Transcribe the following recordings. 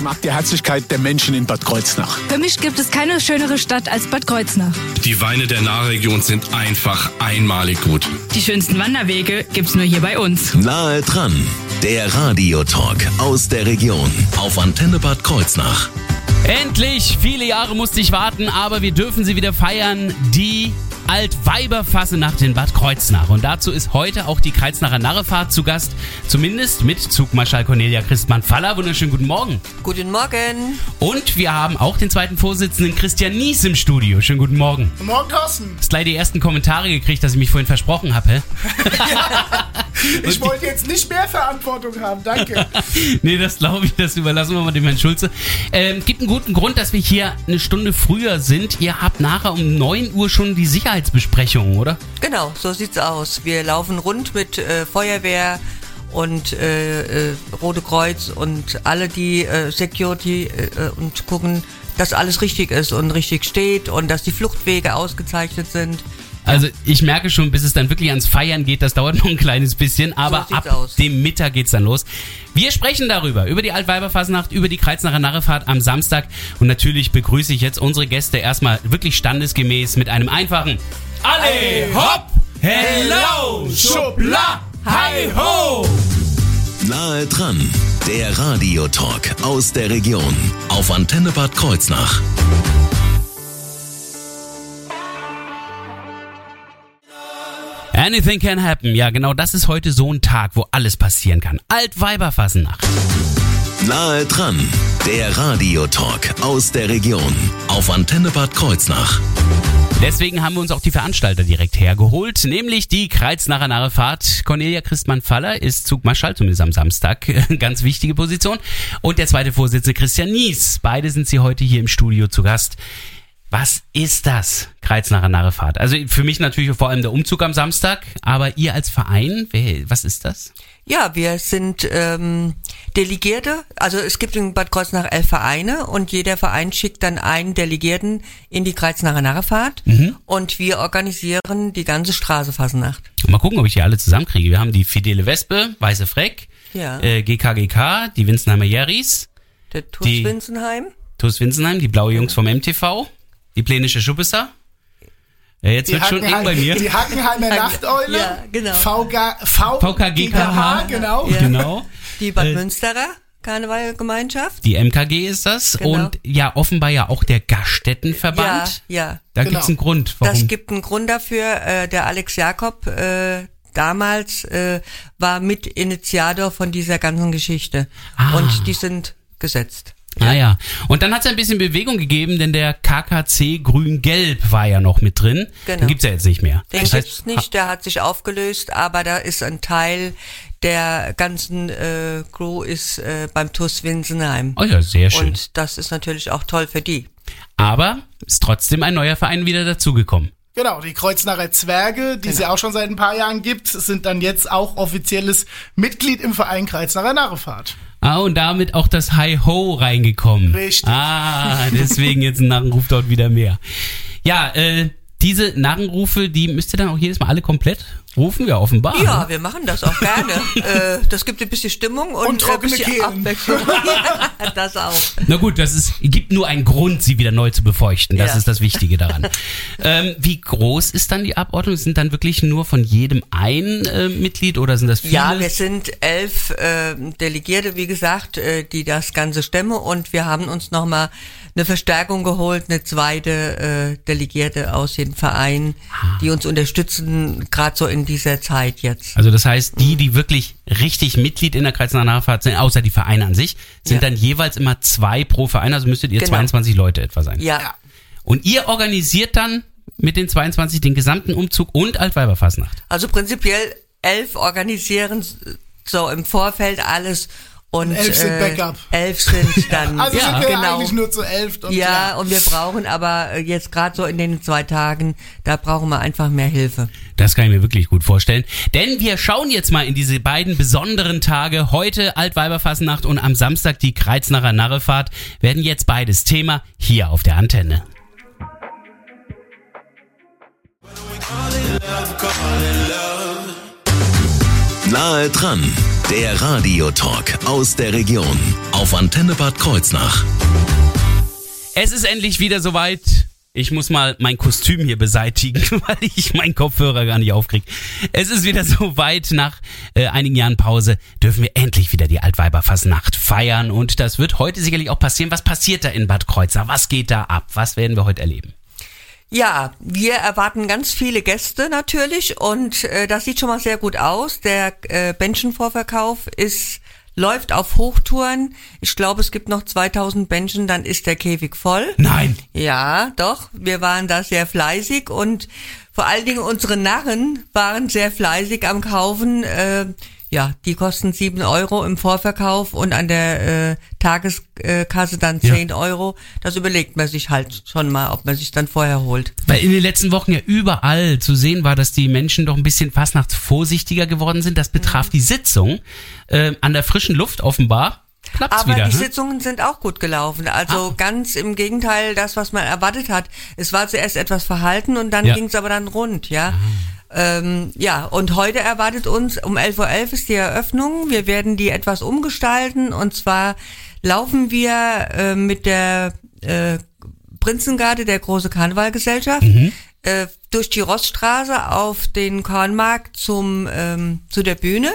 Ich mag die Herzlichkeit der Menschen in Bad Kreuznach. Für mich gibt es keine schönere Stadt als Bad Kreuznach. Die Weine der Nahregion sind einfach einmalig gut. Die schönsten Wanderwege gibt's nur hier bei uns. Nahe dran, der Radiotalk aus der Region auf Antenne Bad Kreuznach. Endlich! Viele Jahre musste ich warten, aber wir dürfen sie wieder feiern. Die Altweiberfassenacht in Bad Kreuznach. Und dazu ist heute auch die Kreuznacher Narrefahrt zu Gast. Zumindest mit Zugmarschall Cornelia Christmann-Faller. Wunderschönen guten Morgen. Guten Morgen. Und wir haben auch den zweiten Vorsitzenden Christian Nies im Studio. Schönen guten Morgen. Guten Morgen, Thorsten. Hast gleich die ersten Kommentare gekriegt, dass ich mich vorhin versprochen habe. Ich wollte jetzt nicht mehr Verantwortung haben, danke. nee, das glaube ich, das überlassen wir mal dem Herrn Schulze. Ähm, gibt einen guten Grund, dass wir hier eine Stunde früher sind. Ihr habt nachher um 9 Uhr schon die Sicherheitsbesprechung, oder? Genau, so sieht's aus. Wir laufen rund mit äh, Feuerwehr und äh, äh, Rote Kreuz und alle die äh, Security äh, und gucken, dass alles richtig ist und richtig steht und dass die Fluchtwege ausgezeichnet sind. Also ich merke schon, bis es dann wirklich ans Feiern geht, das dauert noch ein kleines bisschen, aber sieht's ab aus. dem Mittag geht's dann los. Wir sprechen darüber, über die Altweiberfasnacht, über die Kreuznacher Narrefahrt am Samstag und natürlich begrüße ich jetzt unsere Gäste erstmal wirklich standesgemäß mit einem einfachen Alle hopp, hello, schubla, hi ho. Nahe dran, der Radiotalk aus der Region auf Antenne Bad Kreuznach. Anything can happen. Ja, genau das ist heute so ein Tag, wo alles passieren kann. Altweiberfasnacht. Nahe dran, der Radiotalk aus der Region auf Antenne Bad Kreuznach. Deswegen haben wir uns auch die Veranstalter direkt hergeholt, nämlich die Kreuznacher Narrefahrt. Cornelia Christmann-Faller ist Zugmarschall, zumindest am Samstag, ganz wichtige Position. Und der zweite Vorsitzende Christian Nies. Beide sind sie heute hier im Studio zu Gast. Was ist das, Kreuznacher Narrefahrt? Also für mich natürlich vor allem der Umzug am Samstag, aber ihr als Verein, wer, was ist das? Ja, wir sind ähm, Delegierte. Also es gibt in Bad Kreuznach elf Vereine und jeder Verein schickt dann einen Delegierten in die Kreuznacher Narrefahrt und wir organisieren die ganze Straßefasnacht. Mal gucken, ob ich die alle zusammenkriege. Wir haben die Fidele Wespe, Weiße Freck, Ja. äh, GKGK, die Winzenheimer Jerris, Der TUS die- Winsenheim. TuS Winsenheim, die blaue Jungs vom MTV, die Plänische Schubesser. Ja, jetzt wird schon eng bei mir. die Hackenheimer Nachteule. Ja, genau. VG, v VKGKH, genau. Ja. Genau. Die Bad Äh, Münsterer Karnevalgemeinschaft. Die MKG ist das Genau. und ja, offenbar ja auch der Gaststättenverband. Ja, ja. Da Genau. gibt's einen Grund, warum. Das gibt einen Grund dafür. Äh, der Alex Jakob äh, damals äh, war Mitinitiator von dieser ganzen Geschichte. Ah. Und die sind gesetzt. Ah ja. Und dann hat's ja ein bisschen Bewegung gegeben, denn der KKC Grün-Gelb war ja noch mit drin. Genau. Den gibt's ja jetzt nicht mehr. Den Das heißt, gibt's nicht, der hat sich aufgelöst, aber da ist ein Teil der ganzen äh, Crew ist äh, beim TUS Winsenheim. Oh ja, sehr schön. Und das ist natürlich auch toll für die. Aber ist trotzdem ein neuer Verein wieder dazugekommen. Genau, die Kreuznacher Zwerge, die es Genau. ja auch schon seit ein paar Jahren gibt, sind dann jetzt auch offizielles Mitglied im Verein Kreuznacher Narrefahrt. Ah, und damit auch das Hi-Ho reingekommen. Richtig. Ah, deswegen jetzt ein Narrenruf dort wieder mehr. Ja, äh, diese Narrenrufe, die müsst ihr dann auch jedes Mal alle komplett rufen? Ja, offenbar. Ja, ne? wir machen das auch gerne. äh, das gibt ein bisschen Stimmung und, Und trockene äh, bisschen Kehlen. Abwechslung. ja, das auch. Na gut, das ist, gibt nur einen Grund, sie wieder neu zu befeuchten. Das Ja. ist das Wichtige daran. ähm, wie groß ist dann die Abordnung? Sind dann wirklich nur von jedem ein äh, Mitglied oder sind das viele? Ja, wir sind elf äh, Delegierte, wie gesagt, äh, die das Ganze stemmen und wir haben uns nochmal eine Verstärkung geholt, eine zweite äh, Delegierte aus dem Verein, die uns unterstützen, gerade so in dieser Zeit jetzt. also das heißt, die, die wirklich richtig Mitglied in der Kreuznacher Nachfahrt sind, außer die Vereine an sich, sind Ja. dann jeweils immer zwei pro Verein, also müsstet ihr Genau. 22 Leute etwa sein. Ja, Und ihr organisiert dann mit den 22 den gesamten Umzug und Altweiberfastnacht. also prinzipiell elf organisieren so im Vorfeld alles und elf sind Backup. elf sind dann Also ja, sind wir genau. eigentlich nur zu elf. Und Ja, und wir brauchen aber äh, jetzt gerade so in den zwei Tagen, da brauchen wir einfach mehr Hilfe. Das kann ich mir wirklich gut vorstellen. Denn wir schauen jetzt mal in diese beiden besonderen Tage. Heute Altweiberfasnacht und am Samstag die Kreuznacher Narrefahrt werden jetzt beides Thema hier auf der Antenne. Nahe dran, Der Radiotalk aus der Region auf Antenne Bad Kreuznach. Es ist endlich wieder soweit. Ich muss mal mein Kostüm hier beseitigen, weil ich meinen Kopfhörer gar nicht aufkriege. Es ist wieder soweit. Nach äh, einigen Jahren Pause dürfen wir endlich wieder die Altweiberfassnacht feiern. Und das wird heute sicherlich auch passieren. Was passiert da in Bad Kreuznach? Was geht da ab? Was werden wir heute erleben? Ja, wir erwarten ganz viele Gäste natürlich und äh, das sieht schon mal sehr gut aus. Der äh, Bändchenvorverkauf ist läuft auf Hochtouren. Ich glaube, es gibt noch 2000 Bändchen, dann ist der Käfig voll. Nein. Ja, doch. Wir waren da sehr fleißig und vor allen Dingen unsere Narren waren sehr fleißig am Kaufen. Äh, ja, die kosten sieben Euro im Vorverkauf und an der äh, Tageskasse dann Ja. zehn Euro. Das überlegt man sich halt schon mal, ob man sich dann vorher holt. Weil in den letzten Wochen ja überall zu sehen war, dass die Menschen doch ein bisschen fastnachtsvorsichtiger geworden sind. Das betraf Mhm. die Sitzung äh, an der frischen Luft offenbar. Klappt's Aber wieder. die ne? Sitzungen sind auch gut gelaufen. Also Ah. ganz im Gegenteil, das, was man erwartet hat. Es war zuerst etwas verhalten und dann Ja. ging es aber dann rund, ja. Ähm, ja, und heute erwartet uns um 11.11 Uhr ist die Eröffnung. Wir werden die etwas umgestalten und zwar laufen wir äh, mit der äh, Prinzengarde, der große Karnevalgesellschaft, äh, durch die Rossstraße auf den Kornmarkt zum ähm, zu der Bühne.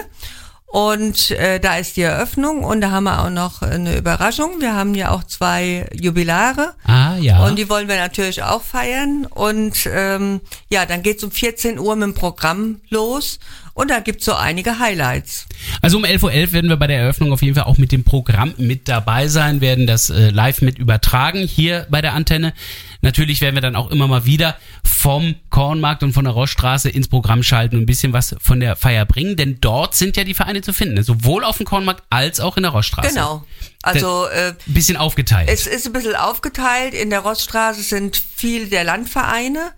Und äh, da ist die Eröffnung und da haben wir auch noch eine Überraschung. Wir haben ja auch zwei Jubilare. Ah, ja. Und die wollen wir natürlich auch feiern. Und ähm, ja, dann geht's um 14 Uhr mit dem Programm los. Und da gibt's so einige Highlights. Also um 11.11 Uhr werden wir bei der Eröffnung auf jeden Fall auch mit dem Programm mit dabei sein, werden das äh, live mit übertragen hier bei der Antenne. Natürlich werden wir dann auch immer mal wieder vom Kornmarkt und von der Rossstraße ins Programm schalten und ein bisschen was von der Feier bringen, denn dort sind ja die Vereine zu finden, sowohl auf dem Kornmarkt als auch in der Rossstraße. Genau. Also äh, Ein bisschen aufgeteilt. Es ist ein bisschen aufgeteilt. In der Rossstraße sind viele der Landvereine,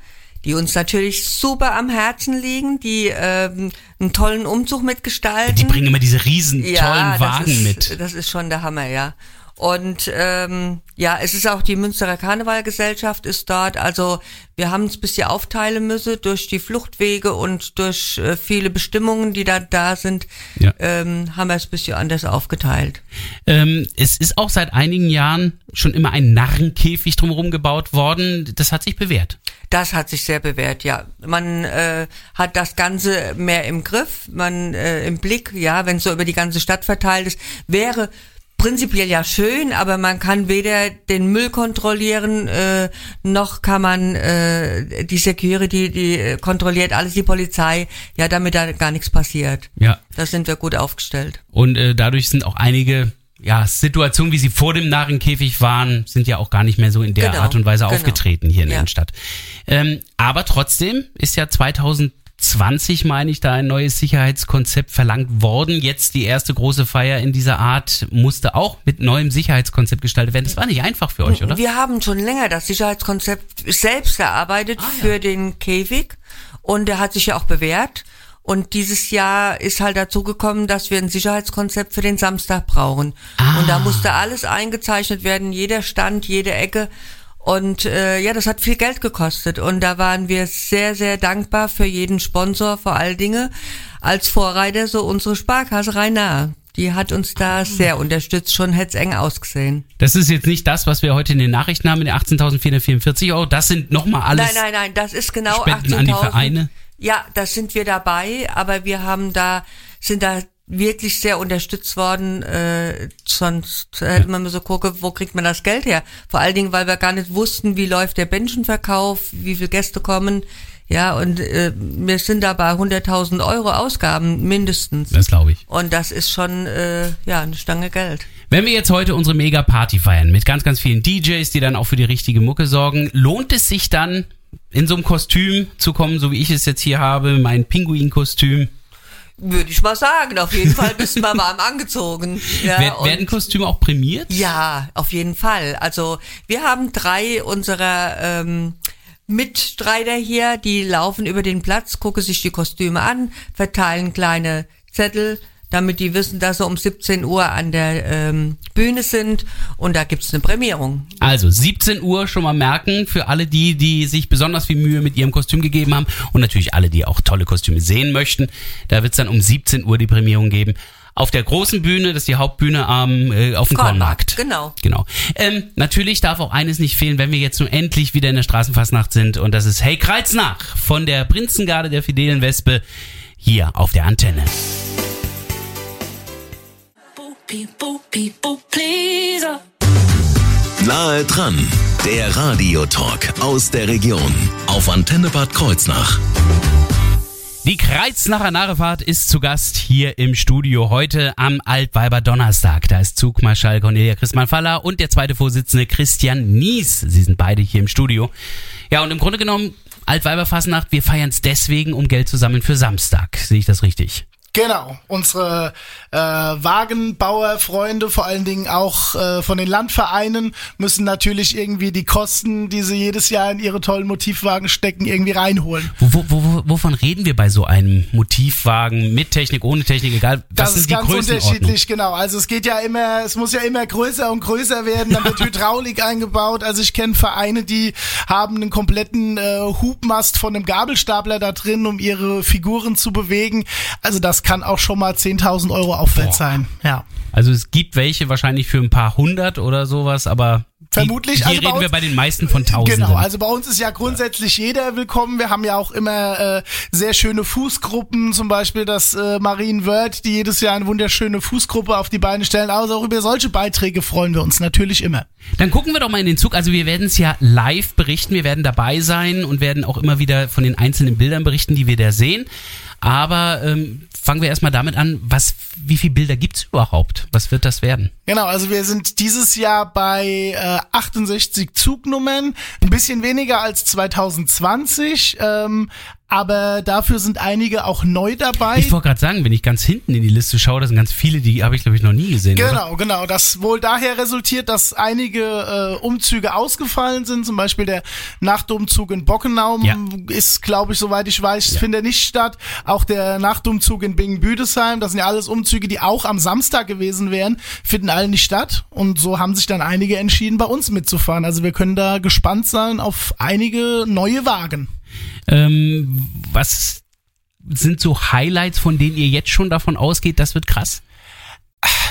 die uns natürlich super am Herzen liegen, die ähm, einen tollen Umzug mitgestalten. die bringen immer diese riesen tollen das Wagen ist, mit. Das ist schon der Hammer, ja. Und ähm, ja, es ist auch die Münsterer Karnevalgesellschaft ist dort. Also wir haben es ein bisschen aufteilen müssen durch die Fluchtwege und durch äh, viele Bestimmungen, die da da sind, Ja. ähm, haben wir es ein bisschen anders aufgeteilt. Ähm, es ist auch seit einigen Jahren schon immer ein Narrenkäfig drumherum gebaut worden. Das hat sich bewährt. Das hat sich sehr bewährt, ja. Man äh, hat das Ganze mehr im Griff, man äh, im Blick, ja, wenn es so über die ganze Stadt verteilt ist, wäre prinzipiell ja schön, aber man kann weder den Müll kontrollieren, äh, noch kann man äh, die Security, die äh, kontrolliert alles, die Polizei, ja, damit da gar nichts passiert. Ja. Da sind wir gut aufgestellt. Und äh, dadurch sind auch einige ja, Situationen, wie sie vor dem Narrenkäfig waren, sind ja auch gar nicht mehr so in der Genau, Art und Weise genau. aufgetreten hier in der Ja. Innenstadt. Ähm, aber trotzdem ist ja 2020, meine ich, da ein neues Sicherheitskonzept verlangt worden. Jetzt die erste große Feier in dieser Art musste auch mit neuem Sicherheitskonzept gestaltet werden. Das war nicht einfach für euch, oder? Wir haben schon länger das Sicherheitskonzept selbst erarbeitet Ah, ja. für den Käfig und der hat sich ja auch bewährt. Und dieses Jahr ist halt dazu gekommen, dass wir ein Sicherheitskonzept für den Samstag brauchen. Ah. Und da musste alles eingezeichnet werden, jeder Stand, jede Ecke. Und äh, ja, das hat viel Geld gekostet. Und da waren wir sehr, sehr dankbar für jeden Sponsor, vor allen Dingen als Vorreiter so unsere Sparkasse Rhein-Nahe. Die hat uns Ah. da sehr unterstützt, schon hätte es eng ausgesehen. Das ist jetzt nicht das, was wir heute in den Nachrichten haben, den 18.444 Euro. Das sind nochmal alles Nein, nein, nein, das ist genau Spenden an die 18.000. Vereine. Ja, das sind wir dabei, aber wir haben da, sind da wirklich sehr unterstützt worden, äh, sonst hätte man mal so gucken, wo kriegt man das Geld her? Vor allen Dingen, weil wir gar nicht wussten, wie läuft der Bändchenverkauf, wie viele Gäste kommen. Ja, und äh, wir sind da bei 100.000 Euro Ausgaben mindestens. Das glaube ich. Und das ist schon, äh, ja, eine Stange Geld. Wenn wir jetzt heute unsere Mega-Party feiern, mit ganz, ganz vielen DJs, die dann auch für die richtige Mucke sorgen, lohnt es sich dann, in so einem Kostüm zu kommen, so wie ich es jetzt hier habe, mein Pinguin-Kostüm? Würde ich mal sagen. Auf jeden Fall bist du mal warm angezogen. Ja, Wer- werden Kostüme auch prämiert? Ja, auf jeden Fall. Also wir haben drei unserer ähm, Mitstreiter hier, die laufen über den Platz, gucken sich die Kostüme an, verteilen kleine Zettel, damit die wissen, dass sie um 17 Uhr an der ähm, Bühne sind und da gibt's eine Prämierung. Also 17 Uhr schon mal merken für alle die, die sich besonders viel Mühe mit ihrem Kostüm gegeben haben und natürlich alle, die auch tolle Kostüme sehen möchten. Da wird's dann um 17 Uhr die Prämierung geben. auf der großen Bühne, das ist die Hauptbühne am, äh, auf dem Kornmarkt. Genau. Genau. Ähm, natürlich darf auch eines nicht fehlen, wenn wir jetzt nun endlich wieder in der Straßenfastnacht sind und das ist Hey Kreuznach von der Prinzengarde der Fidelen Wespe hier auf der Antenne. Nahe dran, der Radiotalk aus der Region auf Antenne Bad Kreuznach. Die Kreuznacher Narrefahrt ist zu Gast hier im Studio heute am Altweiber Donnerstag. Da ist Zugmarschall Cornelia Christmann-Faller und der zweite Vorsitzende Christian Nies. Sie sind beide hier im Studio. Ja, und im Grunde genommen, Altweiberfasnacht, wir feiern es deswegen, um Geld zu sammeln für Samstag. Sehe ich das richtig? Genau, unsere äh, Wagenbauerfreunde, vor allen Dingen auch äh, von den Landvereinen, müssen natürlich irgendwie die Kosten, die sie jedes Jahr in ihre tollen Motivwagen stecken, irgendwie reinholen. Wo, wo, wo, wovon reden wir bei so einem Motivwagen mit Technik, ohne Technik, egal? Das ist ganz unterschiedlich, genau. Also es geht ja immer, es muss ja immer größer und größer werden, dann wird Hydraulik eingebaut. Also ich kenne Vereine, die haben einen kompletten äh, Hubmast von einem Gabelstapler da drin, um ihre Figuren zu bewegen. Also das kann auch schon mal 10.000 Euro aufwärts Boah. sein. Ja. Also es gibt welche wahrscheinlich für ein paar hundert oder sowas, aber Vermutlich, Hier also reden wir uns- bei den meisten von Tausenden. Genau, also bei uns ist ja grundsätzlich jeder willkommen. Wir haben ja auch immer äh, sehr schöne Fußgruppen, zum Beispiel das äh, Marine Word, die jedes Jahr eine wunderschöne Fußgruppe auf die Beine stellen. Also auch über solche Beiträge freuen wir uns natürlich immer. Dann gucken wir doch mal in den Zug. Also wir werden es ja live berichten, wir werden dabei sein und werden auch immer wieder von den einzelnen Bildern berichten, die wir da sehen. Aber ähm, fangen wir erstmal damit an, was, wie viele Bilder gibt's überhaupt? Was wird das werden? Genau, also wir sind dieses Jahr bei äh, 68 Zugnummern, ein bisschen weniger als 2020, ähm, aber dafür sind einige auch neu dabei. Ich wollte gerade sagen, wenn ich ganz hinten in die Liste schaue, das sind ganz viele, die habe ich glaube ich noch nie gesehen. Oder? Genau, genau. Das wohl daher resultiert, dass einige äh, Umzüge ausgefallen sind. Zum Beispiel der Nachtumzug in Bockenau Ja. ist, glaube ich, soweit ich weiß, findet nicht statt. Auch der Nachtumzug in Bingen-Büdesheim, das sind ja alles Umzüge, die auch am Samstag gewesen wären, finden alle nicht statt. Und so haben sich dann einige entschieden, bei uns mitzufahren. Also wir können da gespannt sein auf einige neue Wagen. Ähm, was sind so Highlights, von denen ihr jetzt schon davon ausgeht, das wird krass?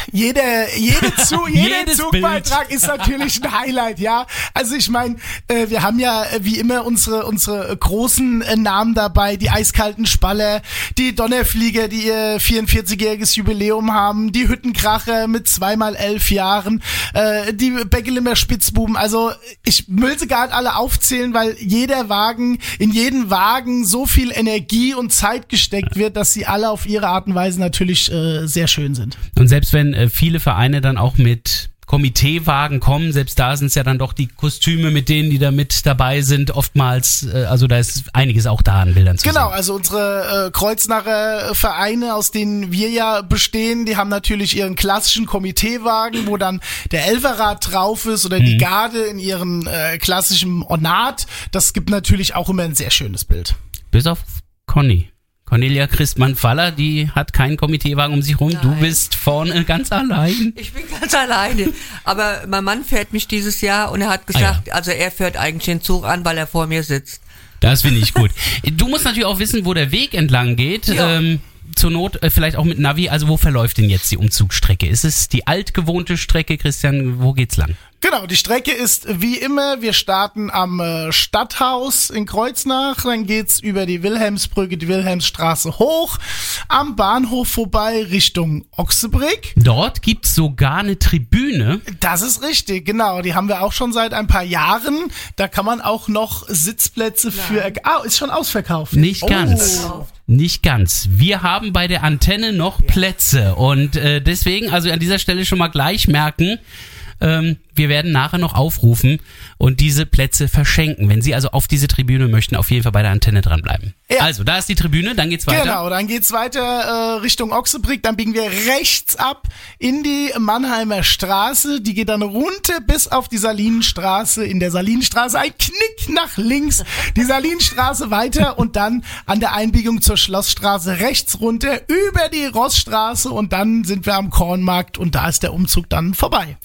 Jeder, jede Zug, jeder Zugbeitrag ist natürlich ein Highlight, ja. Also ich meine, äh, wir haben ja äh, wie immer unsere unsere großen äh, Namen dabei, die eiskalten Spaller, die Donnerflieger, die ihr 44-jähriges Jubiläum haben, die Hüttenkracher mit zweimal elf Jahren, äh, die Beckelimmer Spitzbuben. Also ich will sie gar nicht alle aufzählen, weil jeder Wagen, in jeden Wagen so viel Energie und Zeit gesteckt wird, dass sie alle auf ihre Art und Weise natürlich äh, sehr schön sind. Und selbst wenn äh, viele Vereine dann auch mit Komiteewagen kommen, selbst da sind es ja dann doch die Kostüme mit denen, die da mit dabei sind, oftmals, äh, also da ist einiges auch da an Bildern zu Genau, sehen. also unsere äh, Kreuznacher Vereine, aus denen wir ja bestehen, die haben natürlich ihren klassischen Komiteewagen, wo dann der Elferrad drauf ist oder die Garde in ihrem äh, klassischen Ornat. Das gibt natürlich auch immer ein sehr schönes Bild. Bis auf Conny. Cornelia Christmann-Faller, die hat keinen Komiteewagen um sich rum. Du Nein. bist vorne ganz allein. Ich bin ganz alleine. Aber mein Mann fährt mich dieses Jahr und er hat gesagt, also er fährt eigentlich den Zug an, weil er vor mir sitzt. Das finde ich gut. Du musst natürlich auch wissen, wo der Weg entlang geht. Ja. Ähm, zur Not äh, vielleicht auch mit Navi. Also wo verläuft denn jetzt die Umzugsstrecke? Ist es die altgewohnte Strecke, Christian? Wo geht's lang? Genau, die Strecke ist wie immer, wir starten am äh, Stadthaus in Kreuznach, dann geht's über die Wilhelmsbrücke, die Wilhelmsstraße hoch, am Bahnhof vorbei Richtung Ochsebrick. Dort gibt's sogar eine Tribüne. Das ist richtig, genau. Die haben wir auch schon seit ein paar Jahren. Da kann man auch noch Sitzplätze für. Ah, ist schon ausverkauft. Nicht Oh. ganz. Nicht ganz. Wir haben bei der Antenne noch Plätze und äh, deswegen, also an dieser Stelle schon mal gleich merken, ähm, wir werden nachher noch aufrufen und diese Plätze verschenken. Wenn Sie also auf diese Tribüne möchten, auf jeden Fall bei der Antenne dranbleiben. Ja. Also, da ist die Tribüne, dann geht's weiter. Genau, dann geht's weiter äh, Richtung Ochsebrick, dann biegen wir rechts ab in die Mannheimer Straße, die geht dann runter bis auf die Salinenstraße, in der Salinenstraße ein Knick nach links, die Salinenstraße weiter und dann an der Einbiegung zur Schlossstraße rechts runter über die Rossstraße und dann sind wir am Kornmarkt und da ist der Umzug dann vorbei.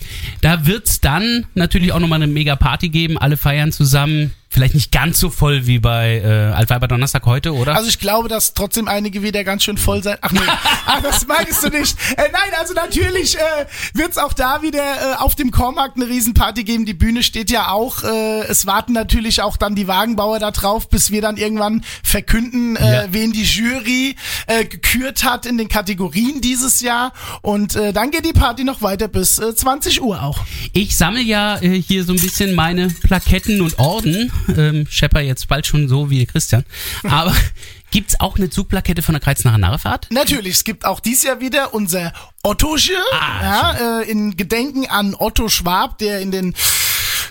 Da wird's dann natürlich auch nochmal eine mega Party geben. Alle feiern zusammen. Vielleicht nicht ganz so voll wie bei äh, Altweiber Donnerstag heute, oder? Also ich glaube, dass trotzdem einige wieder ganz schön voll sein. Ach nee, ah, das meinst du nicht. Äh, nein, also natürlich äh, wird es auch da wieder äh, auf dem Kormarkt eine Riesenparty geben. Die Bühne steht ja auch. Äh, es warten natürlich auch dann die Wagenbauer da drauf, bis wir dann irgendwann verkünden, äh, Ja. wen die Jury äh, gekürt hat in den Kategorien dieses Jahr. Und äh, dann geht die Party noch weiter bis äh, 20 Uhr auch. Ich sammle ja äh, hier so ein bisschen meine Plaketten und Orden. Ähm, Schepper jetzt bald schon so wie Christian. Aber gibt's auch eine Zugplakette von der Kreuznacher Narrefahrt? Natürlich, es gibt auch dies Jahr wieder unser Ottosche, Ah, ja, äh, in Gedenken an Otto Schwab, der in den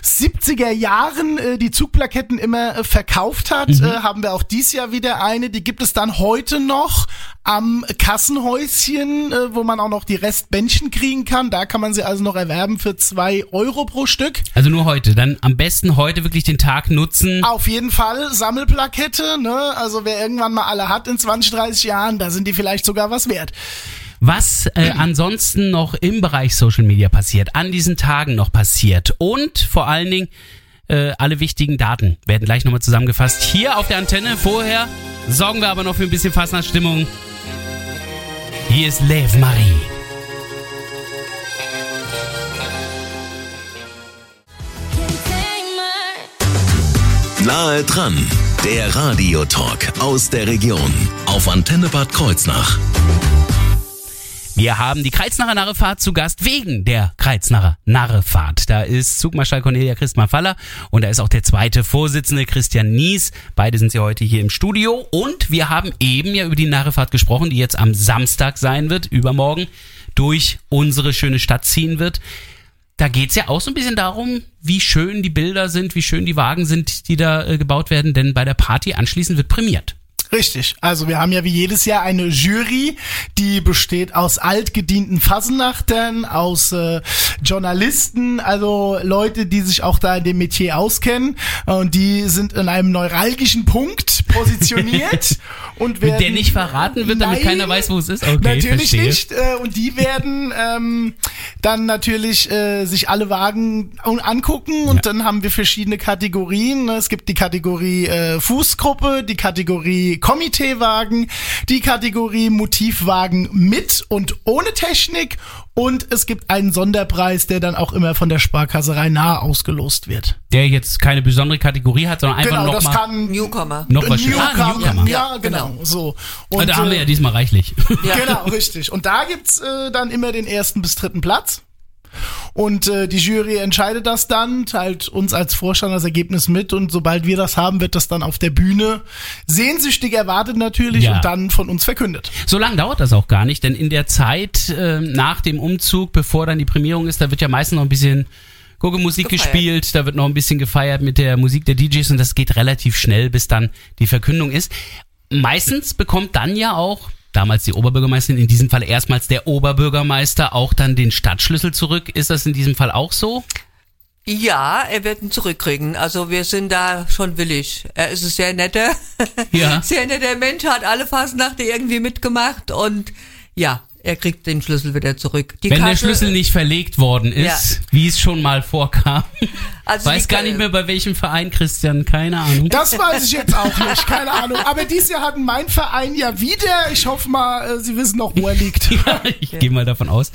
70er Jahren äh, die Zugplaketten immer äh, verkauft hat, Mhm. äh, haben wir auch dies Jahr wieder eine. Die gibt es dann heute noch am Kassenhäuschen, äh, wo man auch noch die Restbändchen kriegen kann. Da kann man sie also noch erwerben für zwei Euro pro Stück. Also nur heute. Dann am besten heute wirklich den Tag nutzen. Auf jeden Fall Sammelplakette, ne? Also wer irgendwann mal alle hat in 20, 30 Jahren, da sind die vielleicht sogar was wert. Was äh, ansonsten noch im Bereich Social Media passiert, an diesen Tagen noch passiert und vor allen Dingen äh, alle wichtigen Daten werden gleich nochmal zusammengefasst hier auf der Antenne. Vorher sorgen wir aber noch für ein bisschen Fastnachtsstimmung. Hier ist Lev Marie. Nahe dran, der Radiotalk aus der Region auf Antenne Bad Kreuznach. Wir haben die Kreuznacher Narrefahrt zu Gast wegen der Kreuznacher Narrefahrt. Da ist Zugmarschall Cornelia Christmann Faller und da ist auch der zweite Vorsitzende Christian Nies. Beide sind sie heute hier im Studio und wir haben eben ja über die Narrefahrt gesprochen, die jetzt am Samstag sein wird, übermorgen, durch unsere schöne Stadt ziehen wird. Da geht's ja auch so ein bisschen darum, wie schön die Bilder sind, wie schön die Wagen sind, die da äh, gebaut werden, denn bei der Party anschließend wird prämiert. Richtig. Also wir haben ja wie jedes Jahr eine Jury, die besteht aus altgedienten Fassenachtern, aus äh, Journalisten, also Leute, die sich auch da in dem Metier auskennen. Und die sind in einem neuralgischen Punkt positioniert und werden der nicht verraten wird, damit keiner weiß, wo es ist? Okay, natürlich verstehe. nicht. Äh, und die werden ähm, dann natürlich äh, sich alle Wagen an- angucken und dann haben wir verschiedene Kategorien. Es gibt die Kategorie äh, Fußgruppe, die Kategorie Komiteewagen, die Kategorie Motivwagen mit und ohne Technik und es gibt einen Sonderpreis, der dann auch immer von der Sparkasserei nahe ausgelost wird. der jetzt keine besondere Kategorie hat, sondern einfach genau, noch das mal kann Newcomer. noch was schön- Newcomer, Ah, Newcomer. Ja, genau, so. Ah, da haben wir äh, ja diesmal reichlich. Ja. Genau, richtig. Und da gibt's äh, dann immer den ersten bis dritten Platz. Und äh, die Jury entscheidet das dann, teilt uns als Vorstand das Ergebnis mit und sobald wir das haben, wird das dann auf der Bühne sehnsüchtig erwartet natürlich Ja. und dann von uns verkündet. So lange dauert das auch gar nicht, denn in der Zeit äh, nach dem Umzug, bevor dann die Prämierung ist, da wird ja meistens noch ein bisschen Gurke-Musik Gefeiert. gespielt, da wird noch ein bisschen gefeiert mit der Musik der DJs und das geht relativ schnell, bis dann die Verkündung ist. Meistens bekommt dann ja auch damals die Oberbürgermeisterin, in diesem Fall erstmals der Oberbürgermeister, auch dann den Stadtschlüssel zurück. Ist das in diesem Fall auch so? Ja, er wird ihn zurückkriegen. Also wir sind da schon willig. Er ist ein sehr netter, Ja. sehr netter Mensch, hat alle Fastnachte irgendwie mitgemacht und ja, er kriegt den Schlüssel wieder zurück. Die Wenn der Kasse- Schlüssel nicht verlegt worden ist, wie es schon mal vorkam. Also Weiß gar nicht mehr bei welchem Verein, Christian, keine Ahnung. Das weiß ich jetzt auch nicht, keine Ahnung. Aber dieses Jahr hat mein Verein ja wieder. Ich hoffe mal, äh, Sie wissen noch, wo er liegt. Ja, ich gehe mal davon aus.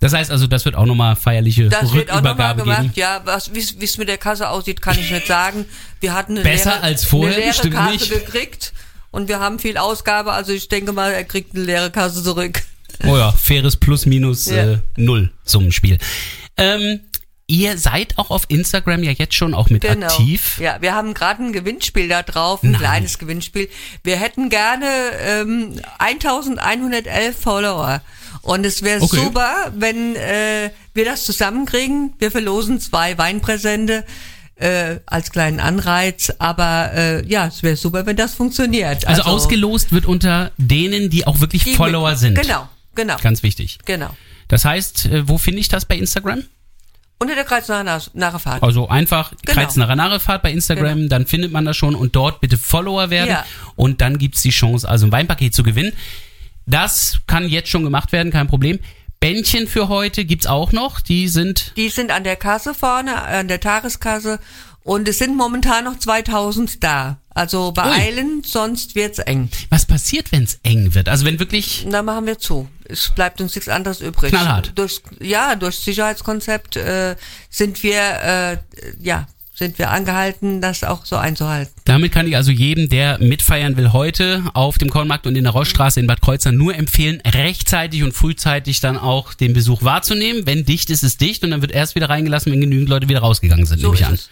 Das heißt also, das wird auch nochmal feierliche Das wird auch nochmal Rückübergabe gemacht, geben. ja. Was, wie es mit der Kasse aussieht, kann ich nicht sagen. Wir hatten eine Besser leere, als vorher, eine leere Kasse nicht. gekriegt und wir haben viel Ausgabe. Also ich denke mal, er kriegt eine leere Kasse zurück. Oh ja, faires Plus Minus Ja. äh, Null Summenspiel. Ähm, ihr seid auch auf Instagram ja jetzt schon auch mit aktiv. Genau. Ja, wir haben gerade ein Gewinnspiel da drauf, ein Nein. kleines Gewinnspiel. Wir hätten gerne ähm, 1111 Follower. Und es wäre Okay. super, wenn äh, wir das zusammenkriegen. Wir verlosen zwei Weinpräsente äh, als kleinen Anreiz. Aber äh, ja, es wäre super, wenn das funktioniert. Also, ausgelost wird unter denen, die auch wirklich die Follower mit- sind. Genau, genau, Ganz wichtig. genau. Das heißt, äh, wo finde ich das bei Instagram? Unter der Kreuznacher Fahrt. Also einfach Genau. Kreiznacher Narrefahrt bei Instagram, dann findet man das schon und dort bitte Follower werden Ja. und dann gibt's die Chance, also ein Weinpaket zu gewinnen. Das kann jetzt schon gemacht werden, kein Problem. Bändchen für heute gibt's auch noch, die sind Die sind an der Kasse vorne, an der Tageskasse Und es sind momentan noch 2000 da. Also beeilen, sonst wird's eng. Was passiert, wenn es eng wird? Also wenn wirklich Da machen wir zu. Es bleibt uns nichts anderes übrig. Knallhart. Durch, ja, durch Sicherheitskonzept äh, sind wir, äh, ja, sind wir angehalten, das auch so einzuhalten. Damit kann ich also jedem, der mitfeiern will, heute auf dem Kornmarkt und in der Rossstraße in Bad Kreuznach nur empfehlen, rechtzeitig und frühzeitig dann auch den Besuch wahrzunehmen. Wenn dicht ist, ist dicht und dann wird erst wieder reingelassen, wenn genügend Leute wieder rausgegangen sind, So nehme ich ist an. es.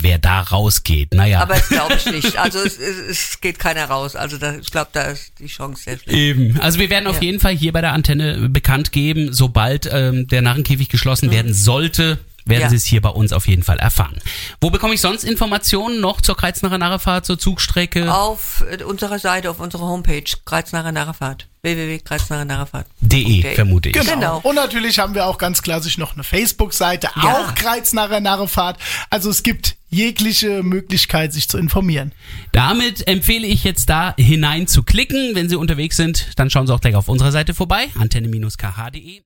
Wer da rausgeht, naja. Aber das glaube ich nicht. Also es, es, es geht keiner raus. Also da, ich glaube, da ist die Chance sehr schlecht. Eben. Also wir werden auf Ja. jeden Fall hier bei der Antenne bekannt geben, sobald ähm, der Narrenkäfig geschlossen werden sollte, werden. Ja. Sie es hier bei uns auf jeden Fall erfahren. Wo bekomme ich sonst Informationen noch zur Kreuznacher Narrefahrt, zur Zugstrecke? Auf äh, unserer Seite, auf unserer Homepage, Kreuznacher Narrefahrt. www.kreuznacher De, Okay. vermute ich. Genau. Genau. Und natürlich haben wir auch ganz klassisch noch eine Facebook-Seite, Ja. auch Kreuznacher Narrefahrt. Also es gibt jegliche Möglichkeit, sich zu informieren. Damit empfehle ich jetzt da hinein zu klicken. Wenn Sie unterwegs sind, dann schauen Sie auch gleich auf unserer Seite vorbei, antenne-kh.de.